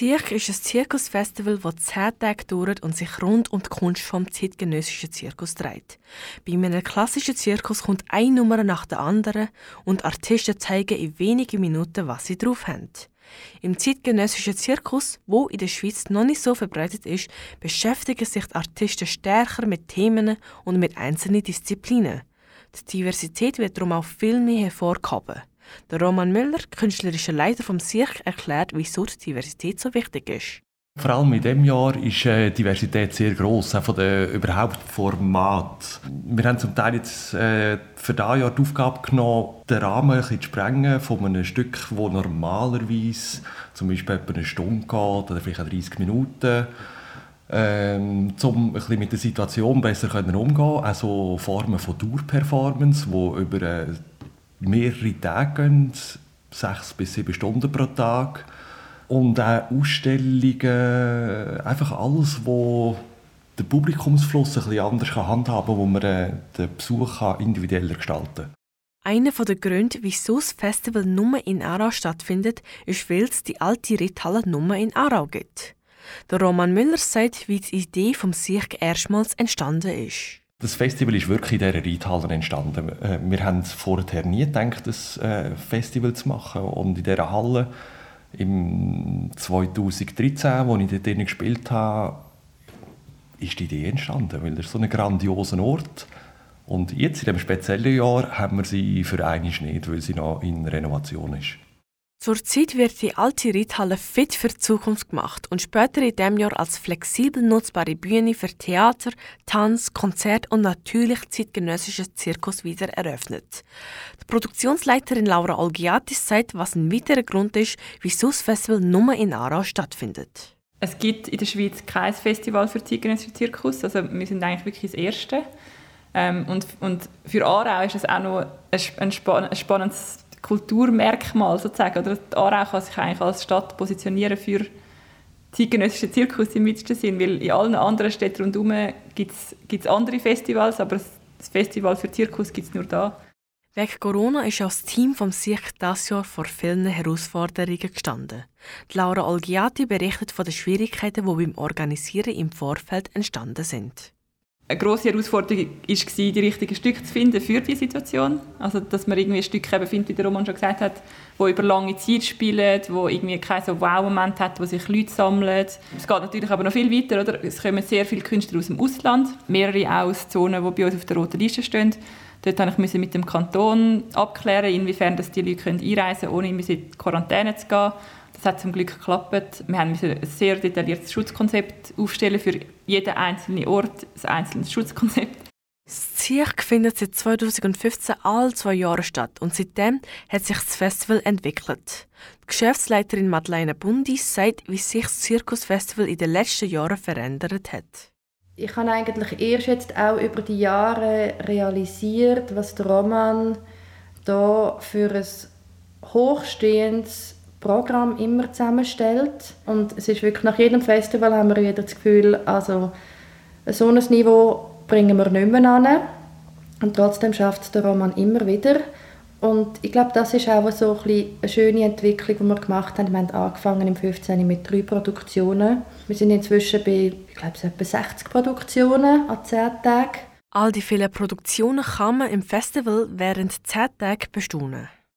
Zirk ist ein Zirkusfestival, das zehn Tage dauert und sich rund um die Kunst vom zeitgenössischen Zirkus dreht. Bei einem klassischen Zirkus kommt eine Nummer nach der anderen und Artisten zeigen in wenigen Minuten, was sie drauf haben. Im zeitgenössischen Zirkus, wo in der Schweiz noch nicht so verbreitet ist, beschäftigen sich die Artisten stärker mit Themen und mit einzelnen Disziplinen. Die Diversität wird darum auch viel mehr hervorgehoben. Der Roman Müller, künstlerischer Leiter vom Cirque, erklärt, wieso die Diversität so wichtig ist. Vor allem in diesem Jahr ist äh, Diversität sehr gross, auch von der überhaupt Format. Wir haben zum Teil jetzt äh, für dieses Jahr die Aufgabe genommen, den Rahmen ein bisschen zu sprengen von einem Stück, das normalerweise zum Beispiel etwa eine Stunde geht oder vielleicht 30 Minuten, ähm, um ein bisschen mit der Situation besser umzugehen Also Formen von Dauerperformance, die über äh, mehrere Tage gehen, sechs bis sieben Stunden pro Tag. Und auch Ausstellungen, einfach alles, wo der Publikumsfluss ein bisschen anders handhaben kann, wo man äh, den Besuch individueller gestalten kann. Einer der Gründe, wieso das Festival nur in Aarau stattfindet, ist, weil es die alte Ritthalle nur in Aarau gibt. Der Roman Müller sagt, wie die Idee vom Cirque erstmals entstanden ist. Das Festival ist wirklich in dieser Reithalle entstanden. Äh, wir haben vorher nie gedacht, das äh, Festival zu machen. Und in dieser Halle im 2013, als ich dort gespielt habe, ist die Idee entstanden, weil das ist so ein grandioser Ort. Und jetzt, in diesem speziellen Jahr, haben wir sie für eine nicht, weil sie noch in Renovation ist. Zurzeit wird die alte Reithalle fit für die Zukunft gemacht und später in diesem Jahr als flexibel nutzbare Bühne für Theater, Tanz, Konzert und natürlich zeitgenössisches Zirkus wieder eröffnet. Die Produktionsleiterin Laura Olgiatis sagt, was ein weiterer Grund ist, wieso das Festival nur in Aarau stattfindet. Es gibt in der Schweiz kein Festival für zeitgenössischen Zirkus, also wir sind eigentlich wirklich das Erste. Ähm, und, für Aarau ist es auch noch ein spannendes Kulturmerkmal sozusagen. Oder Aarau kann sich eigentlich als Stadt positionieren für zeitgenössischen Zirkus im weitesten Sinn, weil in allen anderen Städten rundherum gibt es andere Festivals, aber das Festival für Zirkus gibt es nur da. Wegen Corona ist das Team vom Cirque das Jahr vor vielen Herausforderungen gestanden. Die Laura Olgiati berichtet von den Schwierigkeiten, die beim Organisieren im Vorfeld entstanden sind eine grosse Herausforderung war, die richtigen Stücke zu finden für die Situation. Also, dass man irgendwie Stücke findet, wie der Roman schon gesagt hat, wo über lange Zeit spielen, wo irgendwie keinen so Wow-Moment hat, wo sich Leute sammeln. Es geht natürlich aber noch viel weiter, oder? Es kommen sehr viele Künstler aus dem Ausland, mehrere auch aus Zonen, die bei uns auf der roten Liste stehen. Dort musste ich mit dem Kanton abklären, inwiefern das die Leute einreisen können, ohne in Quarantäne zu gehen. Das hat zum Glück geklappt. Wir haben ein sehr detailliertes Schutzkonzept aufstellen für jeden einzelnen Ort, ein einzelnes Schutzkonzept. Das Cirque findet seit 2015 alle zwei Jahre statt und seitdem hat sich das Festival entwickelt. Die Geschäftsleiterin Madeleine Bundi sagt, wie sich das Zirkusfestival in den letzten Jahren verändert hat. Ich habe eigentlich erst jetzt auch über die Jahre realisiert, was der Roman da für ein hochstehendes Programm immer zusammenstellt. Und es ist wirklich nach jedem Festival haben wir wieder das Gefühl, also so ein Niveau bringen wir nicht mehr an. Und trotzdem schafft es der Roman immer wieder. Und ich glaube, das ist auch so ein eine schöne Entwicklung, die wir gemacht haben. Wir haben angefangen im 15. mit drei Produktionen. Wir sind inzwischen bei, ich glaube, etwa 60 Produktionen an 10 Tagen. All die vielen Produktionen kann man im Festival während 10 Tagen bestaunen.